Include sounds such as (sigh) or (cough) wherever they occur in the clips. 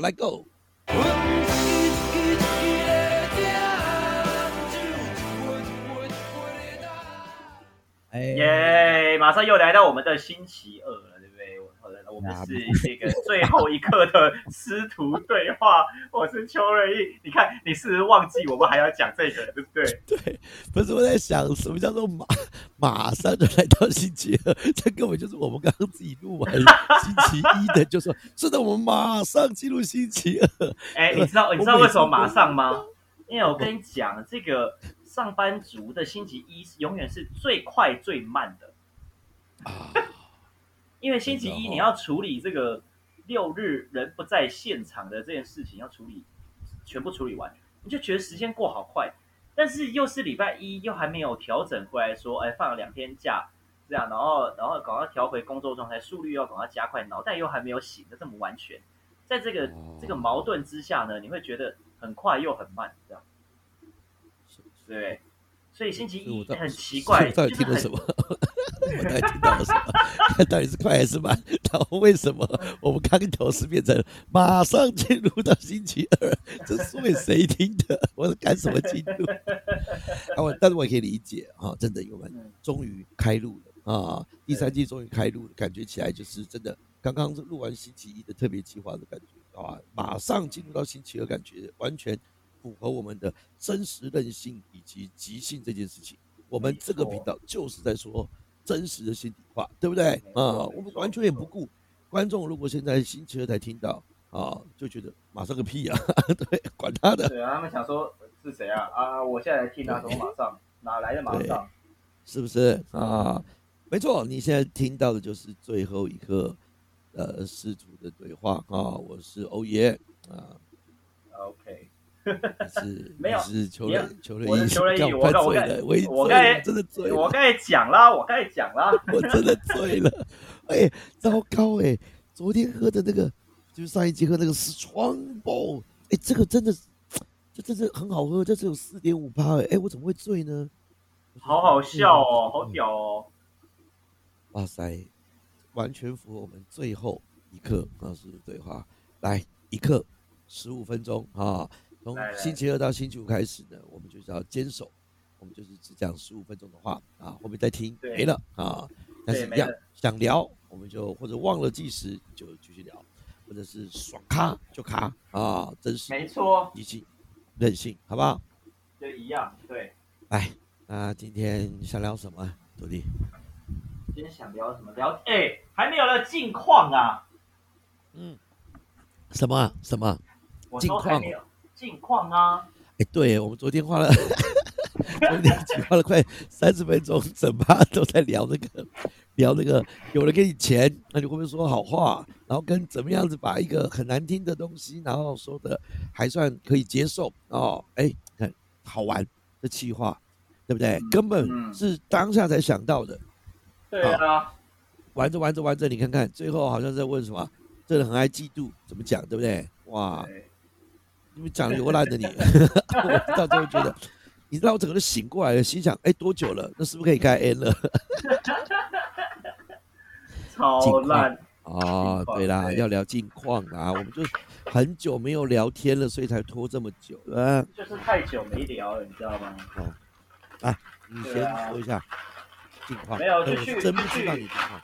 来 Go。耶！马上又来到我们的星期二了，我们是这个最后一刻的师徒对话。我是邱瑞义，你看你是不是忘记我们还要讲这个，对不对？(laughs) 对，不是我在想什么叫做马马上就来到星期二，这根本就是我们刚刚自己录完 (laughs) 星期一的，就说是的，我们马上进入星期二。哎，你知道 (laughs) 你知道为什么马上吗？因为我跟你讲这个。上班族的星期一永远是最快最慢的啊，因为星期一你要处理这个六日人不在现场的这件事情，要处理全部处理完，你就觉得时间过好快。但是又是礼拜一，又还没有调整回来，说哎放了两天假这样，然后然后赶快调回工作状态，速率要赶快加快，脑袋又还没有醒的这么完全，在这个这个矛盾之下呢，你会觉得很快又很慢这样。对，所以星期一很奇怪，到底听了什么？(laughs) 我到底听到了什么？(laughs) 到底是快还是慢？(laughs) 然后为什么我们刚头是变成马上进入到星期二？这是为谁听的？我是赶什么进度？啊，我但是我也可以理解啊，真的，我们终于开录了啊，第三季终于开录了，感觉起来就是真的，刚刚录完星期一的特别计划的感觉啊，马上进入到星期二，感觉完全。符合我们的真实任性以及即兴这件事情，我们这个频道就是在说真实的心底话，对不对啊？我们完全也不顾观众，如果现在星期二才听到啊，就觉得马上个屁啊！(laughs) 对，管他的。对啊，他们想说是谁啊？啊，我现在来听啊，怎么马上哪来的马上？是不是啊？没错，你现在听到的就是最后一个呃师徒的对话啊！我是欧耶啊。OK。(laughs) 是，(laughs) 没有，是求了求了一，求了 (laughs) 一，我我我我刚才真的醉了，我刚才讲了，我刚才讲了，我真的醉了，哎，糟糕哎，昨天喝的那个，就是上一集喝那个是双宝，哎，这个真的，这真是很好喝，这只有四点五八哎，哎，我怎么会醉呢？好好笑哦，好屌哦，哇塞，完全符合我们最后一刻啊，是对话，来一刻十五分钟啊。从星期二到星期五开始呢，我们就是要坚守，我们就是只讲十五分钟的话啊，后面再听没了啊。但是一样想聊，我们就或者忘了计时就继续聊，或者是爽卡就卡啊，真实没错，以及任性，好不好？就一样，对。哎，那今天想聊什么，徒弟？今天想聊什么？聊哎，还没有了近况啊。嗯。什么？什么？近况？近况啊！哎，对，我们昨天花了，(laughs) 昨天花了快三十分钟，整趴都在聊那个，聊那个，有人给你钱，那你会不会说好话？然后跟怎么样子把一个很难听的东西，然后说的还算可以接受哦？哎，看好玩的气话，对不对？根本是当下才想到的。对啊，玩着玩着玩着，你看看，最后好像在问什么？这人很爱嫉妒，怎么讲？对不对？哇！你们讲流烂的你，我 (laughs) (laughs) 到最后觉得，你知道我整个都醒过来了，心想，哎，多久了？那是不是可以开 N 了？(laughs) 超烂啊！对啦，要聊近况啊，我们就很久没有聊天了，所以才拖这么久，对就是太久没聊了，你知道吗？哦，来，你先说一下近况。没有，就去真不知道你近况，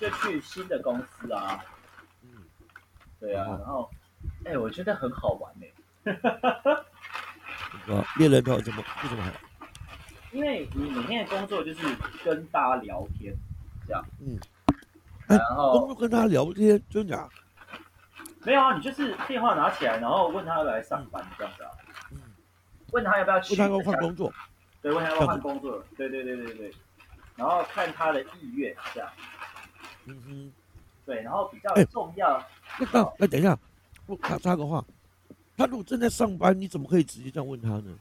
就去新的公司啊。嗯，对啊，然后，哎，我觉得很好玩哎。啊，猎人头怎么为什么好？因为你每天的工作就是跟大家聊天，这样。嗯。然后。工作跟他聊天，真假？没有啊，你就是电话拿起来，然后问他要来上班这样子啊。嗯。问他要不要去？问他要换工作。对，问他要换工作。对对对对对。然后看他的意愿这样。嗯哼。对，然后比较重要。那那等一下，我插插个话。他如果正在上班，你怎么可以直接这样问他呢？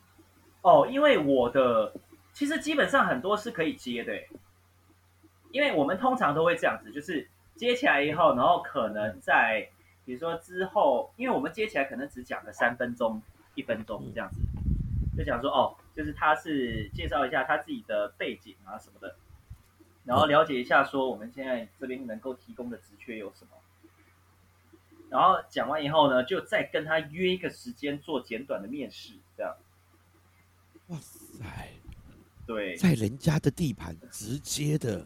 哦，因为我的其实基本上很多是可以接的，因为我们通常都会这样子，就是接起来以后，然后可能在比如说之后，因为我们接起来可能只讲了三分钟、一分钟这样子，就讲说哦，就是他是介绍一下他自己的背景啊什么的，然后了解一下说我们现在这边能够提供的职缺有什么。然后讲完以后呢，就再跟他约一个时间做简短的面试，这样。哇塞，对，在人家的地盘直接的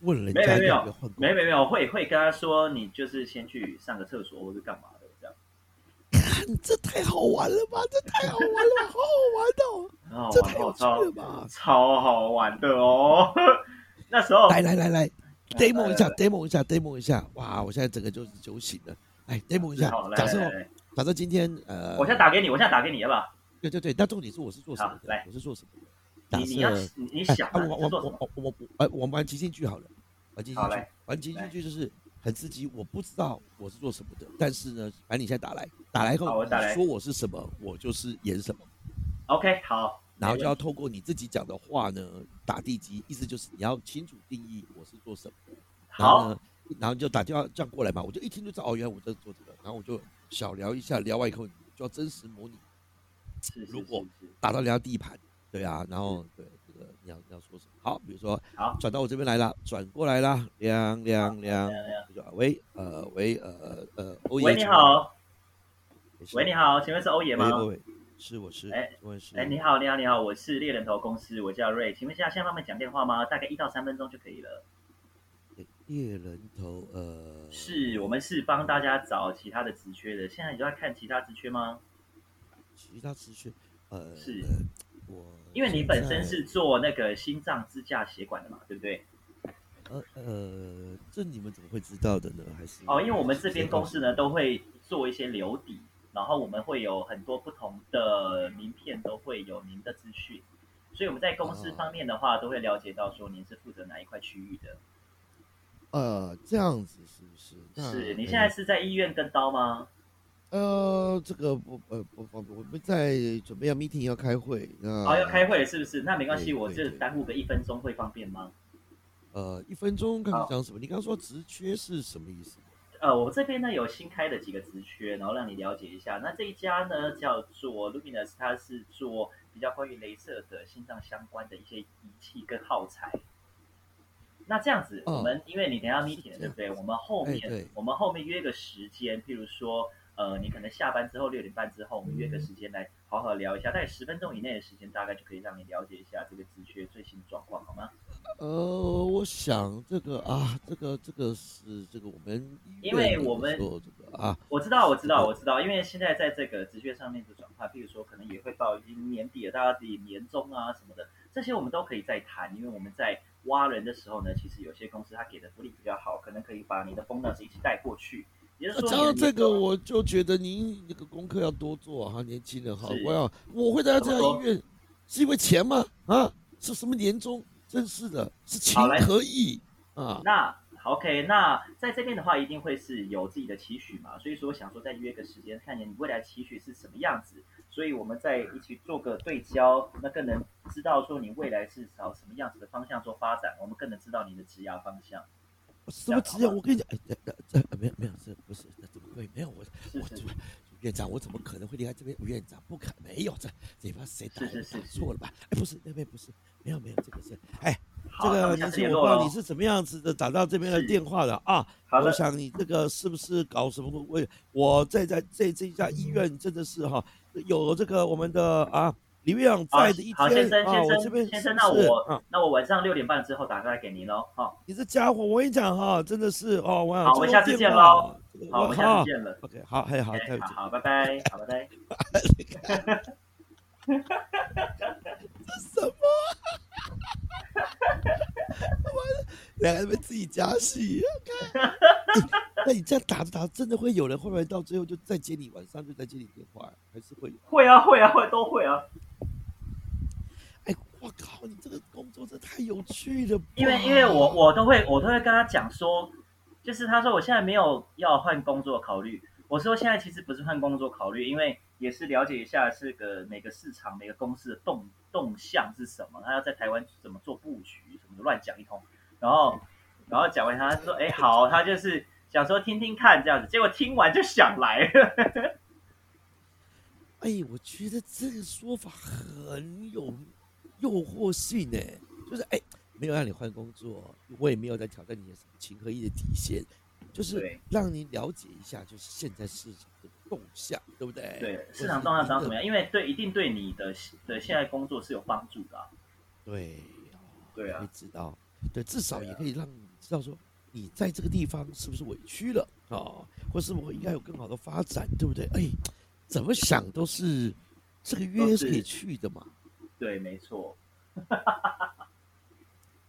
问人家有没有没有没有没有，会会跟他说，你就是先去上个厕所或是干嘛的这样。看 (laughs) 这太好玩了吧，这太好玩了，好好玩哦，然后这太有趣了吧！超好玩的哦。(laughs) 那时候来来来来，demo 一下，demo 一下，demo 一下，哇，我现在整个就是酒醒了，来 demo 一下假设假设今天呃，我现在打给你，我现在打给你，要不要？对对对，那重点是我是做什么的来？我是做什么的？你你要你想啊，我我我？我我我玩即兴剧好了，玩即兴剧，玩即兴来剧就是很刺激。我不知道我是做什么的，但是呢，反正你现在打来，打来后说我是什么，我就是演什么，OK，好，然后就要透过你自己讲的话呢打地基，意思就是你要清楚定义我是做什么，好，呢，然后就打电话这样过来嘛，我就一听就知道哦，原来我在做这个，然后我就小聊一下，聊完以后就要真实模拟如果打到人家地盘，对啊，然后对这个你要你要说什么？好，比如说好，转到我这边来了，转过来啦，亮亮亮喂呃喂呃呃欧爷，喂，你，好，喂，你好，请问是欧爷吗？喂喂喂，是我是，哎请问是？哎，你好，你好，你好，我是猎人头公司，我叫瑞，请问一下，现在方便讲电话吗？大概一到三分钟就可以了。猎人头呃，是我们是帮大家找其他的职缺的，现在你就在看其他职缺吗？其他职缺呃是呃我因为你本身是做那个心脏支架血管的嘛，对不对？呃呃，这你们怎么会知道的呢？还是哦，因为我们这边公司呢都会做一些留底，然后我们会有很多不同的名片都会有您的资讯，所以我们在公司哦方面的话都会了解到说您是负责哪一块区域的。呃这样子是不是？那是你呃现在是在医院跟刀吗？呃，这个不呃不方便，我们在准备要 meeting 要开会，那哦，要开会是不是？那没关系，我就耽误个一分钟会方便吗？呃一分钟看你好讲什么？你刚刚说职缺是什么意思？呃，我这边呢有新开的几个职缺，然后让你了解一下。那这一家呢叫做 Luminous，它是做比较关于镭射的心脏相关的一些仪器跟耗材。那这样子，哦我们因为你等下是 meeting 对不对？我们后面、我们后面约个时间，譬如说，呃，你可能下班之后六点半之后，我们约个时间来好好聊一下，大概十分钟以内的时间，大概就可以让你了解一下这个职缺最新状况，好吗？呃，我想这个啊，这个这个是这个我们因为我们的时候这个啊，我知道，我知道，我知道，因为现在在这个职缺上面的转换，譬如说可能也会到已经年底了，大家自己年终啊什么的，这些我们都可以再谈。因为我们在挖人的时候呢，其实有些公司它给的福利比较好，可能可以把你的 bonus 一起带过去。也就是说讲到这个，我就觉得您这个功课要多做哈，年轻人哈，我要我会在这家医院是因为钱吗？啊，是什么年终？真是的，是情好来可以啊。那 OK，那在这边的话，一定会是有自己的期许嘛，所以说我想说再约个时间，看见你未来期许是什么样子，所以我们在一起做个对焦，那更能知道说你未来是朝什么样子的方向做发展，我们更能知道你的职涯方向。什么职业？我跟你讲，哎，这这这没有没有，这不是，这怎么会没有？我我是是是院长，我怎么可能会离开这边？院长不可没有这这帮谁打错了吧？哎，不是那边不是，没有没有，这个是哎，这个年轻我不知道你是怎么样子的打到这边的是电话的啊？我好的，想你这个是不是搞什么？我我在在这这一家医院真的是哈，有这个我们的啊李院长在的一好先天啊，生先生我这边先生，那我啊，那我晚上六点半之后打过来给您喽。好，你这家伙，我跟你讲哈，真的是哦，我想好我们下次见喽。好，我们下次见了。OK，好，嘿，好。好好，拜拜，好，拜拜。(laughs) (laughs) 什么？(laughs) 两个人自己加戏，看 (laughs) 那你这样打着打着，真的会有人会不会到最后就再接你，晚上就再接你电话，还是会有？会啊，会啊，会都会啊。哎，我靠，你这个工作真的太有趣了！因为因为我我都会我都会跟他讲说，就是他说我现在没有要换工作考虑，我说现在其实不是换工作考虑，因为也是了解一下这个每个市场每个公司的动动向是什么，他要在台湾怎么做布局什么的乱讲一通，然后然后讲完他说哎好，他就是想说听听看这样子，结果听完就想来。了。(laughs) 哎，我觉得这个说法很有诱惑性呢，就是哎，没有让你换工作，我也没有在挑战你的什么情和义的底线，就是对。让你了解一下，就是现在市场的动向，对不对？对，市场是动向长什么？样？因为对，一定对你的的现在工作是有帮助的啊、对，对啊你知道，对，至少也可以让你知道说，你在这个地方是不是委屈了啊，或是我应该有更好的发展，对不对？哎，怎么想都是这个约是可以去的嘛。对，没错。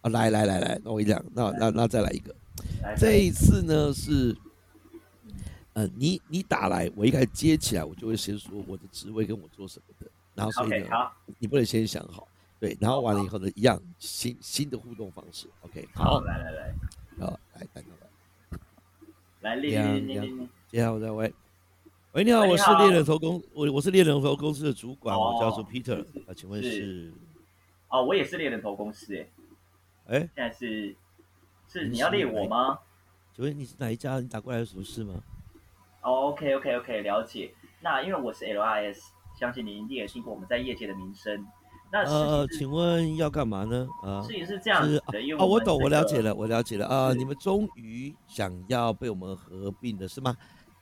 啊，(laughs) 来来来来，那我跟你讲，那那那再来一个，来这一次呢是，呃，你你打来，我一开始接起来，我就会先说我的职位跟我做什么的，然后所以呢，好，你不能先想好，对，然后完了以后呢，一样新新的互动方式，OK，好，来来来好，来，等等 (laughs) 来，来，练两练练练练。接下来我再喂，喂，你好，我是猎人头公，我我是猎人头公司的主管，我叫做哦 Peter，啊，请问是是，哦，我也是猎人头公司诶，哎，现在是是你你要猎我吗？请问你是哪一家？你打过来有什么事吗？哦，OK OK OK，了解。那因为我是 LIS，相信您一定也听过我们在业界的名声。那呃，请问要干嘛呢？啊是事情是这样是子的，因为哦，我懂，我了解了，我了解了啊、你们终于想要被我们合并了，是吗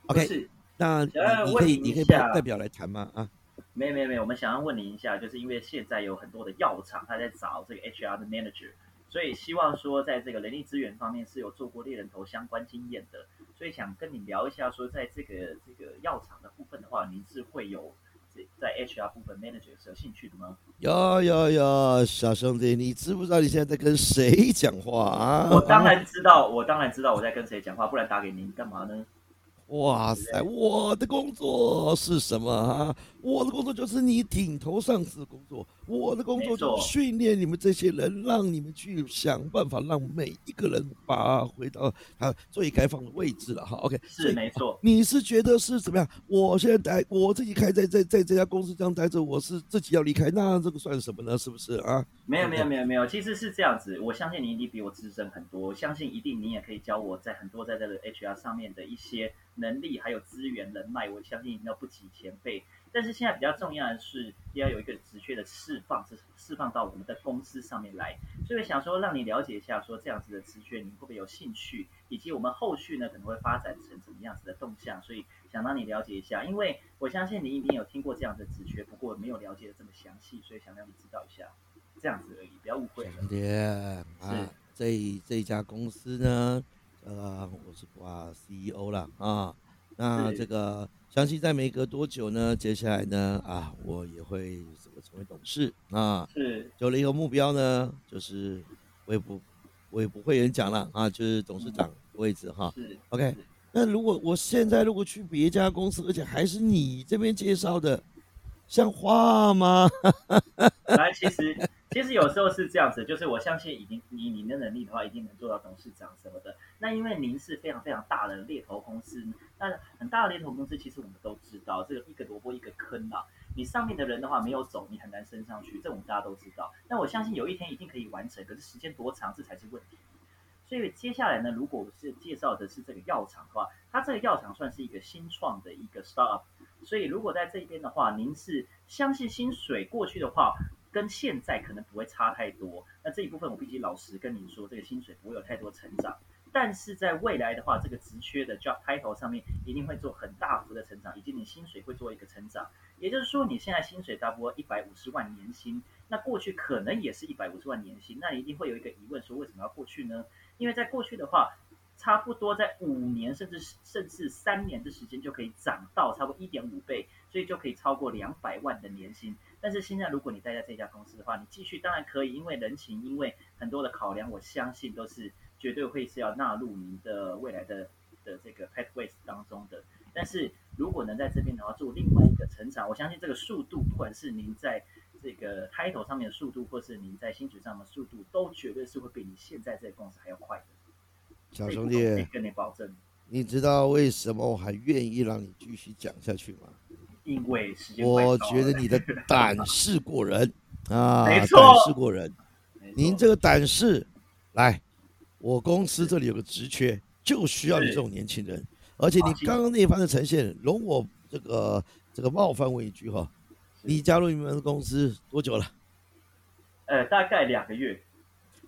？OK，是那你可以你可以代下代表来谈吗？啊，没有没有没有，我们想要问您一下，就是因为现在有很多的药厂，他在找这个 HR 的 manager，所以希望说在这个人力资源方面是有做过猎人头相关经验的，所以想跟你聊一下，说在这个这个药厂的部分的话，您是会有这在 HR 部分 manager 是有兴趣的吗？有有有，小兄弟，你知不知道你现在在跟谁讲话啊？我当然知道，我当然知道我在跟谁讲话，不然打给您干嘛呢？哇塞，我的工作是什么啊？我的工作就是你顶头上司的工作，我的工作就是训练你们这些人，让你们去想办法让每一个人把回到他最开放的位置了哈。OK，是没错，你是觉得是怎么样？我现在待我自己开在在在这家公司这样待着，我是自己要离开，那这个算什么呢？是不是啊？没有没有没有没有，其实是这样子。我相信你一定比我资深很多，我相信一定你也可以教我在很多在这个 HR 上面的一些能力，还有资源人脉，我相信你要不及前辈。但是现在比较重要的是要有一个直觉的释放，是释放到我们的公司上面来。所以我想说，让你了解一下，说这样子的直觉，你会不会有兴趣，以及我们后续呢可能会发展成怎么样子的动向。所以想让你了解一下，因为我相信你一定有听过这样的直觉，不过没有了解的这么详细，所以想让你知道一下，这样子而已，不要误会了。兄弟啊，这这一家公司呢，呃，我是挂 CEO 了啊。那这个相信在没隔多久呢，接下来呢啊，我也会怎么成为董事啊。是有了一个目标呢，就是我也不我也不会演讲了啊，就是董事长位置哈。是 OK，是那如果我现在如果去别家公司，而且还是你这边介绍的，像话吗？(laughs) 来，其实其实有时候是这样子，就是我相信已经以您的能力的话，一定能做到董事长什么的。那因为您是非常非常大的猎头公司，那很大的猎头公司，其实我们都知道，这个一个萝卜一个坑啊。你上面的人的话没有走，你很难升上去，这我们大家都知道。但我相信有一天一定可以完成，可是时间多长，这才是问题。所以接下来呢，如果我是介绍的是这个药厂的话，它这个药厂算是一个新创的一个 startup，所以如果在这边的话，您是相信薪水过去的话，跟现在可能不会差太多。那这一部分我必须老实跟您说，这个薪水不会有太多成长。但是在未来的话，这个职缺的 job title 上面一定会做很大幅的成长，以及你薪水会做一个成长。也就是说，你现在薪水大多一百五十万年薪，那过去可能也是一百五十万年薪，那一定会有一个疑问，说为什么要过去呢？因为在过去的话，差不多在五年甚至甚至三年的时间就可以涨到差不多一点五倍，所以就可以超过两百万的年薪。但是现在如果你待在这家公司的话，你继续当然可以，因为人情，因为很多的考量，我相信都是绝对会是要纳入您的未来的的这个 pathways 当中的。但是如果能在这边的话做另外一个成长，我相信这个速度，不管是您在这个 title 上面的速度，或是您在薪水上的速度，都绝对是会比你现在这个公司还要快的。小兄弟，跟你保证，你知道为什么我还愿意让你继续讲下去吗？因为时间我觉得你的胆识过人 (laughs) 啊，没错胆识过人。您这个胆识，来，我公司这里有个职缺，就需要你这种年轻人。而且你刚刚那一番的呈现，容我这个这个冒犯问一句哈，你加入你们的公司多久了？呃大概两个月，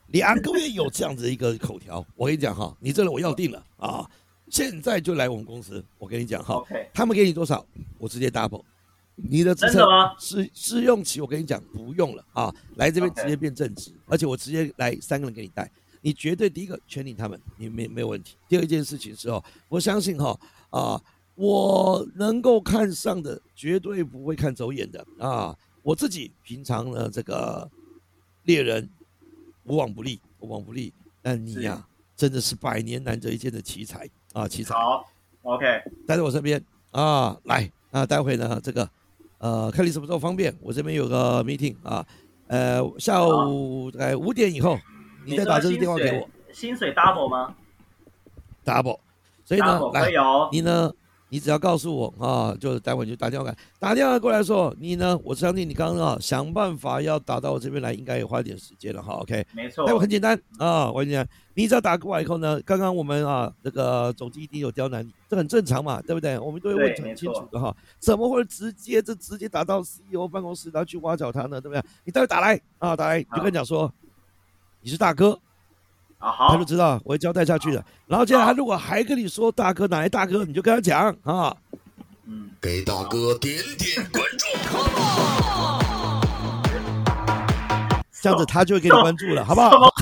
两个月有这样子的一个口条，我跟你讲哈，你这人我要定了啊！现在就来我们公司，我跟你讲哈他们给你多少，我直接 double。你的职称真的吗？试试用期，我跟你讲不用了啊，来这边直接变正职，而且我直接来三个人给你带，你绝对第一个全领他们，你没没有问题。第二件事情是哦，我相信哈啊，我能够看上的绝对不会看走眼的啊。我自己平常呢这个猎人无往不利，无往不利，但你呀、真的是百年难得一见的奇才啊，器材。好，OK，待在我身边啊，来啊，待会呢，这个呃，看你什么时候方便，我这边有个 meeting 啊，呃，下午大概五点以后，你再打这个电话给我薪水 double 吗，double。所以呢来。你呢，你只要告诉我啊，就是待会就打电话来，打电话过来说，你呢，我相信你刚刚啊想办法要打到我这边来，应该也花一点时间了哈，OK。没错待会很简单啊，我跟你讲，你只要打过来以后呢，刚刚我们啊这个总机一定有刁难你，这很正常嘛，对不对？我们都会问很清楚的哈，怎么会直接这直接打到 CEO 办公室，然后去挖角他呢？对不对？你待会打来啊，打来你就跟你讲说你是大哥，啊，好他就，知道我会交代下去的。然后接下来他如果还跟你说大哥哪位大哥，你就跟他讲啊，嗯，给大哥点点关注。这样子他就会给你关注了，好不好？